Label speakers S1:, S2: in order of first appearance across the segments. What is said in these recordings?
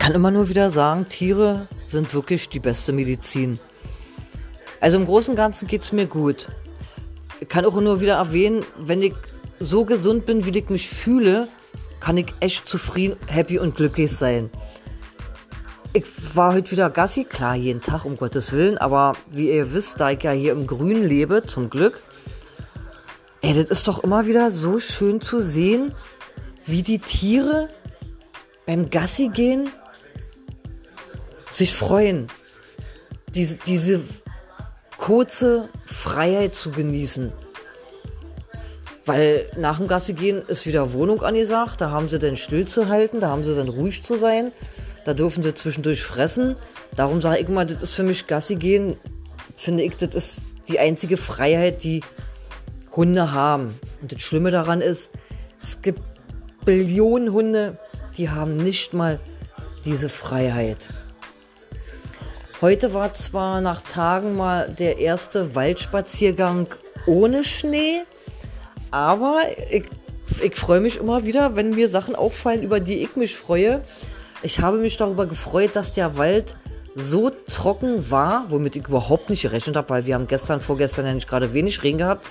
S1: kann immer nur wieder sagen, Tiere sind wirklich die beste Medizin. Also im Großen und Ganzen geht es mir gut. Ich kann auch nur wieder erwähnen, wenn ich so gesund bin, wie ich mich fühle, kann ich echt zufrieden, happy und glücklich sein. Ich war heute wieder Gassi, klar, jeden Tag, um Gottes Willen, aber wie ihr wisst, da ich ja hier im Grün lebe, zum Glück, ey, das ist doch immer wieder so schön zu sehen, wie die Tiere beim Gassi gehen sich freuen, diese, diese kurze Freiheit zu genießen. Weil nach dem Gassi gehen ist wieder Wohnung angesagt, da haben sie dann still zu halten, da haben sie dann ruhig zu sein, da dürfen sie zwischendurch fressen. Darum sage ich immer, das ist für mich Gassi gehen, finde ich, das ist die einzige Freiheit, die Hunde haben. Und das Schlimme daran ist, es gibt Billionen Hunde, die haben nicht mal diese Freiheit. Heute war zwar nach Tagen mal der erste Waldspaziergang ohne Schnee, aber ich, ich freue mich immer wieder, wenn mir Sachen auffallen, über die ich mich freue. Ich habe mich darüber gefreut, dass der Wald so trocken war, womit ich überhaupt nicht gerechnet habe, weil wir haben gestern, vorgestern ja nicht gerade wenig Regen gehabt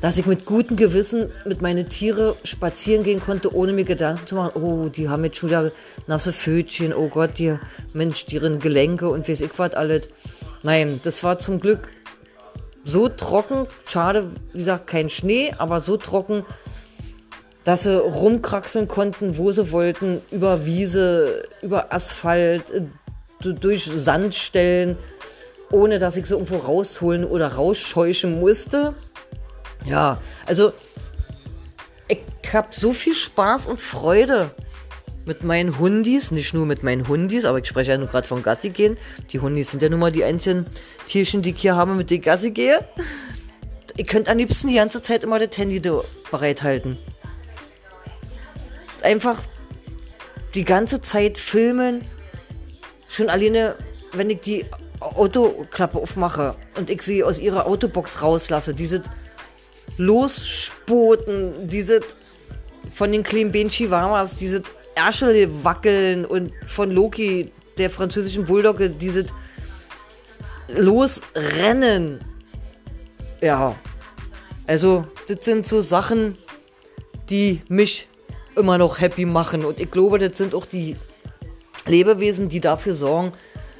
S1: dass ich mit gutem Gewissen mit meinen Tieren spazieren gehen konnte, ohne mir Gedanken zu machen, oh, die haben jetzt schon wieder nasse Fötchen, oh Gott, die Mensch, deren Gelenke und weiß ich was alles. Nein, das war zum Glück so trocken, schade, wie gesagt, kein Schnee, aber so trocken, dass sie rumkraxeln konnten, wo sie wollten, über Wiese, über Asphalt, äh, durch Sandstellen, ohne dass ich sie irgendwo rausholen oder rausscheuchen musste. Ja, also ich habe so viel Spaß und Freude mit meinen Hundis, nicht nur mit meinen Hundis, aber ich spreche ja nur gerade von Gassi gehen. Die Hundis sind ja nun mal die einzigen Tierchen, die ich hier habe, mit denen ich Gassi gehe. Ihr könnt am liebsten die ganze Zeit immer das Handy bereithalten. Einfach die ganze Zeit filmen. Schon alleine, wenn ich die Autoklappe aufmache und ich sie aus ihrer Autobox rauslasse, diese losspoten, diese von den kleinen Ben Chihuahuas, diese Ärschel wackeln und von Loki, der französischen Bulldogge, diese losrennen. Ja, also das sind so Sachen, die mich immer noch happy machen. Und ich glaube, das sind auch die Lebewesen, die dafür sorgen,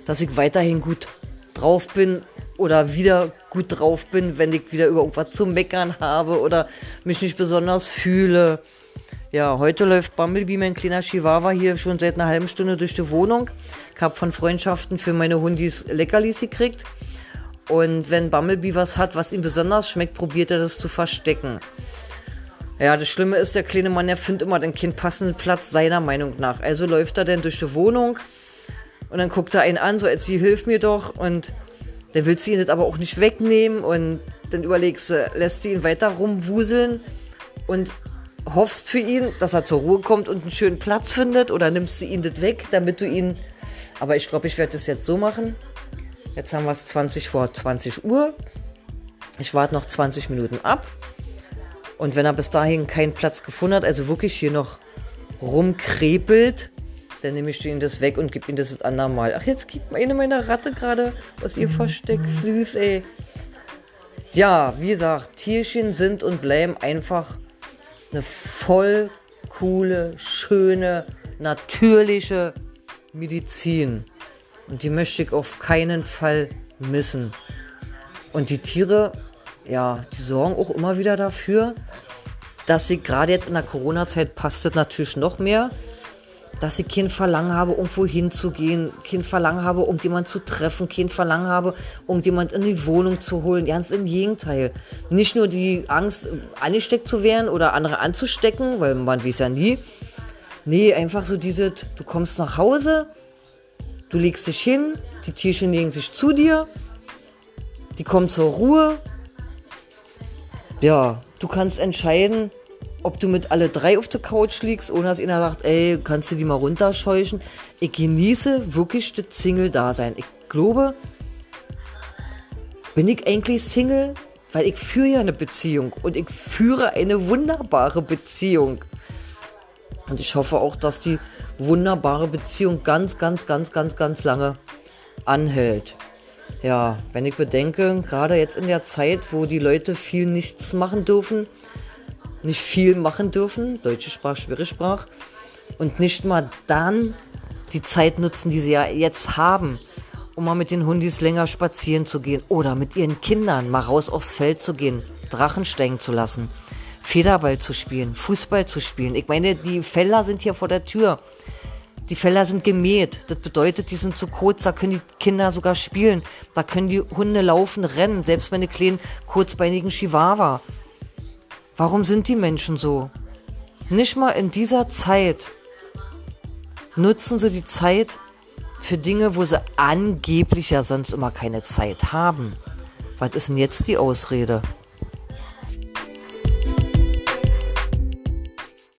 S1: dass ich weiterhin gut drauf bin oder wieder gut drauf bin, wenn ich wieder über irgendwas zu meckern habe oder mich nicht besonders fühle. Ja, heute läuft Bumblebee, mein kleiner Chihuahua, hier schon seit einer halben Stunde durch die Wohnung. Ich habe von Freundschaften für meine Hundis Leckerlis gekriegt. Und wenn Bumblebee was hat, was ihm besonders schmeckt, probiert er das zu verstecken. Ja, das Schlimme ist, der kleine Mann, der findet immer den Kind passenden Platz, seiner Meinung nach. Also läuft er dann durch die Wohnung und dann guckt er einen an, so als wie, hilf mir doch. Und dann willst du ihn das aber auch nicht wegnehmen und dann überlegst du, lässt du ihn weiter rumwuseln und hoffst für ihn, dass er zur Ruhe kommt und einen schönen Platz findet oder nimmst du ihn das weg, damit du ihn. Aber ich glaube, ich werde das jetzt so machen. Jetzt haben wir es 20 vor 20 Uhr. Ich warte noch 20 Minuten ab. Und wenn er bis dahin keinen Platz gefunden hat, also wirklich hier noch rumkrepelt, dann nehme ich ihm das weg und gebe ihm das das andere Mal. Ach, jetzt geht eine meiner Ratte gerade aus ihr Versteck. Süß, ey. Ja, wie gesagt, Tierchen sind und bleiben einfach eine voll coole, schöne, natürliche Medizin. Und die möchte ich auf keinen Fall missen. Und die Tiere, ja, die sorgen auch immer wieder dafür, dass sie gerade jetzt in der Corona-Zeit passt das natürlich noch mehr, dass ich kein Verlangen habe, irgendwo hinzugehen, kein Verlangen habe, irgendjemand zu treffen, kein Verlangen habe, irgendjemand in die Wohnung zu holen. Ganz im Gegenteil. Nicht nur die Angst, angesteckt zu werden oder andere anzustecken, weil man weiß ja nie. Nee, einfach so diese, du kommst nach Hause, du legst dich hin, die Tierchen legen sich zu dir, die kommen zur Ruhe. Ja, du kannst entscheiden, ob du mit alle drei auf der Couch liegst, ohne dass einer sagt, ey, kannst du die mal runterscheuchen. Ich genieße wirklich das Single-Dasein. Ich glaube, bin ich eigentlich Single? Weil ich führe ja eine Beziehung und ich führe eine wunderbare Beziehung. Und ich hoffe auch, dass die wunderbare Beziehung ganz, ganz, ganz, ganz, ganz lange anhält. Ja, wenn ich bedenke, gerade jetzt in der Zeit, wo die Leute viel nichts machen dürfen, nicht viel machen dürfen, deutsche Sprache, schwere Sprache, und nicht mal dann die Zeit nutzen, die sie ja jetzt haben, um mal mit den Hundis länger spazieren zu gehen oder mit ihren Kindern mal raus aufs Feld zu gehen, Drachen steigen zu lassen, Federball zu spielen, Fußball zu spielen. Ich meine, die Felder sind hier vor der Tür. Die Felder sind gemäht. Das bedeutet, die sind zu kurz, da können die Kinder sogar spielen. Da können die Hunde laufen, rennen, selbst meine kleinen kurzbeinigen Chihuahua. Warum sind die Menschen so? Nicht mal in dieser Zeit nutzen sie die Zeit für Dinge, wo sie angeblich ja sonst immer keine Zeit haben. Was ist denn jetzt die Ausrede?